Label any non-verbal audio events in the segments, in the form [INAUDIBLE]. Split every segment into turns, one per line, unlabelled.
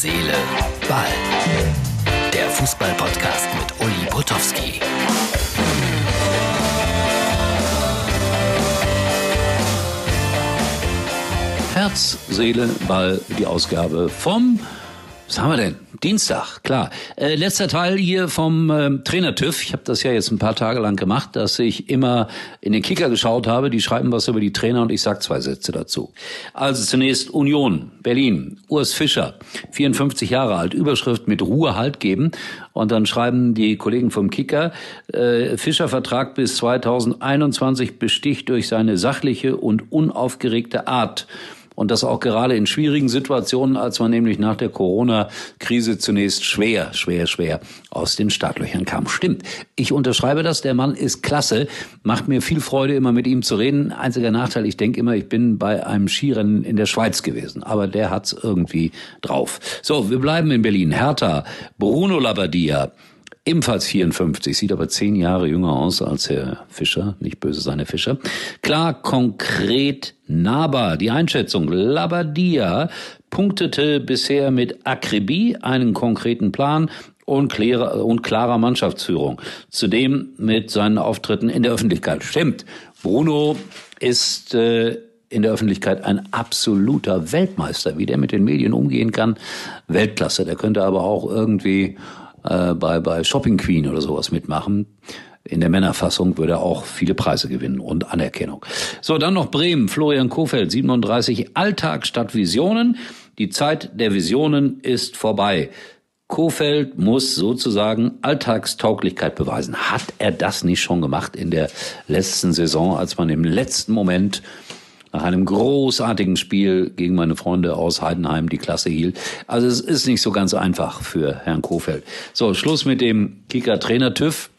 Seele, Ball. Der Fußball-Podcast mit Uli Potowski.
Herz, Seele, Ball, die Ausgabe vom, was haben wir denn? Dienstag, klar. Äh, letzter Teil hier vom äh, Trainer-TÜV. Ich habe das ja jetzt ein paar Tage lang gemacht, dass ich immer in den Kicker geschaut habe. Die schreiben was über die Trainer und ich sag zwei Sätze dazu. Also zunächst Union, Berlin, Urs Fischer, 54 Jahre alt, Überschrift mit Ruhe Halt geben. Und dann schreiben die Kollegen vom Kicker, äh, Fischer Vertrag bis 2021 besticht durch seine sachliche und unaufgeregte Art und das auch gerade in schwierigen Situationen, als man nämlich nach der Corona-Krise zunächst schwer, schwer, schwer aus den Startlöchern kam. Stimmt. Ich unterschreibe das. Der Mann ist klasse. Macht mir viel Freude, immer mit ihm zu reden. Einziger Nachteil, ich denke immer, ich bin bei einem Skirennen in der Schweiz gewesen. Aber der hat's irgendwie drauf. So, wir bleiben in Berlin. Hertha, Bruno Labbadia, ebenfalls 54, sieht aber zehn Jahre jünger aus als Herr Fischer, nicht böse seine Fischer. Klar, konkret, nahbar. Die Einschätzung, Labadia punktete bisher mit Akribie einen konkreten Plan und, klarer, und klarer Mannschaftsführung. Zudem mit seinen Auftritten in der Öffentlichkeit. Stimmt, Bruno ist... Äh, in der Öffentlichkeit ein absoluter Weltmeister. Wie der mit den Medien umgehen kann, Weltklasse. Der könnte aber auch irgendwie äh, bei, bei Shopping Queen oder sowas mitmachen. In der Männerfassung würde er auch viele Preise gewinnen und Anerkennung. So, dann noch Bremen, Florian Kofeld, 37, Alltag statt Visionen. Die Zeit der Visionen ist vorbei. Kofeld muss sozusagen Alltagstauglichkeit beweisen. Hat er das nicht schon gemacht in der letzten Saison, als man im letzten Moment nach einem großartigen Spiel gegen meine Freunde aus Heidenheim die Klasse hielt. Also es ist nicht so ganz einfach für Herrn Kofeld. So, Schluss mit dem Kicker-Trainer TÜV.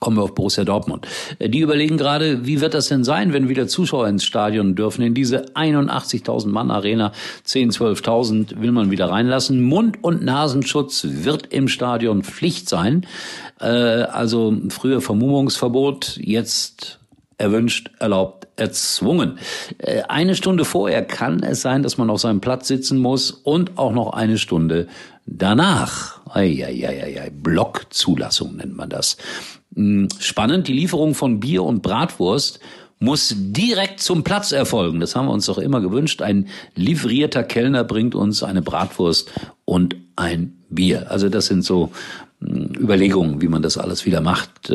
Kommen wir auf Borussia Dortmund. Die überlegen gerade, wie wird das denn sein, wenn wieder Zuschauer ins Stadion dürfen? In diese 81.000 Mann Arena, 10, 12.000 will man wieder reinlassen. Mund- und Nasenschutz wird im Stadion Pflicht sein. Äh, also früher Vermummungsverbot, jetzt erwünscht, erlaubt, erzwungen. Äh, eine Stunde vorher kann es sein, dass man auf seinem Platz sitzen muss und auch noch eine Stunde danach. Eieieiei, Blockzulassung nennt man das. Hm, spannend, die Lieferung von Bier und Bratwurst muss direkt zum Platz erfolgen. Das haben wir uns doch immer gewünscht. Ein livrierter Kellner bringt uns eine Bratwurst und ein Bier. Also das sind so hm, Überlegungen, wie man das alles wieder macht.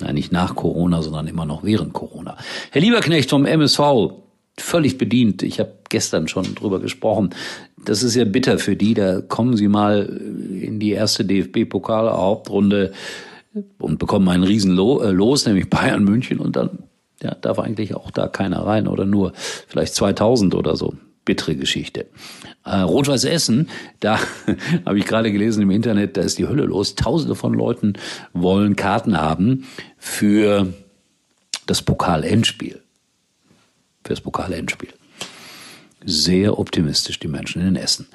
Äh, ja, nicht nach Corona, sondern immer noch während Corona. Herr Lieberknecht vom MSV, völlig bedient. Ich habe gestern schon drüber gesprochen. Das ist ja bitter für die. Da kommen sie mal in die erste DFB-Pokal-Hauptrunde und bekommen einen riesen äh, Los, nämlich Bayern München und dann ja, darf eigentlich auch da keiner rein oder nur vielleicht 2000 oder so bittere Geschichte. Äh, Rot-Weiß Essen, da [LAUGHS] habe ich gerade gelesen im Internet, da ist die Hölle los. Tausende von Leuten wollen Karten haben für das Pokal-Endspiel. Für das Pokal-Endspiel. Sehr optimistisch, die Menschen in Essen.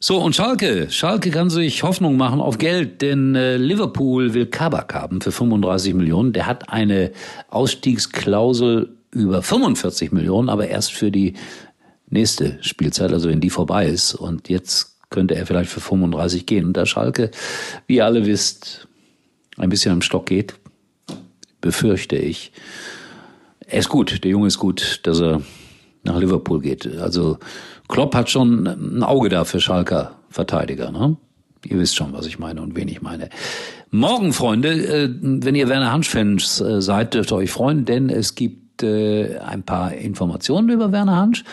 So, und Schalke. Schalke kann sich Hoffnung machen auf Geld, denn äh, Liverpool will Kabak haben für 35 Millionen. Der hat eine Ausstiegsklausel über 45 Millionen, aber erst für die nächste Spielzeit, also wenn die vorbei ist. Und jetzt könnte er vielleicht für 35 gehen. Und da Schalke, wie ihr alle wisst, ein bisschen am Stock geht, befürchte ich. Er ist gut, der Junge ist gut, dass er nach Liverpool geht. Also Klopp hat schon ein Auge da für Schalker Verteidiger. Ne? Ihr wisst schon, was ich meine und wen ich meine. Morgen, Freunde, äh, wenn ihr Werner Hansch-Fans äh, seid, dürft ihr euch freuen, denn es gibt äh, ein paar Informationen über Werner Hansch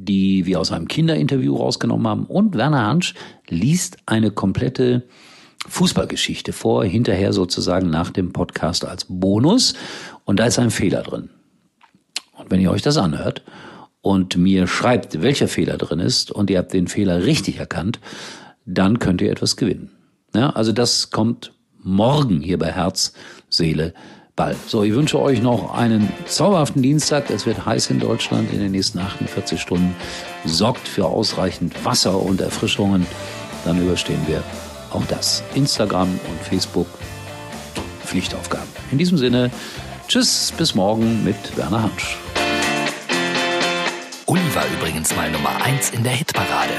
die wir aus einem Kinderinterview rausgenommen haben. Und Werner Hansch liest eine komplette Fußballgeschichte vor, hinterher sozusagen nach dem Podcast als Bonus. Und da ist ein Fehler drin. Und wenn ihr euch das anhört und mir schreibt, welcher Fehler drin ist, und ihr habt den Fehler richtig erkannt, dann könnt ihr etwas gewinnen. Ja, also das kommt morgen hier bei Herz, Seele, Ball. So, ich wünsche euch noch einen zauberhaften Dienstag. Es wird heiß in Deutschland in den nächsten 48 Stunden. Sorgt für ausreichend Wasser und Erfrischungen. Dann überstehen wir auch das. Instagram und Facebook Pflichtaufgaben. In diesem Sinne, tschüss, bis morgen mit Werner Hansch.
Uli war übrigens mal Nummer 1 in der Hitparade.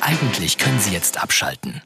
Eigentlich können Sie jetzt abschalten.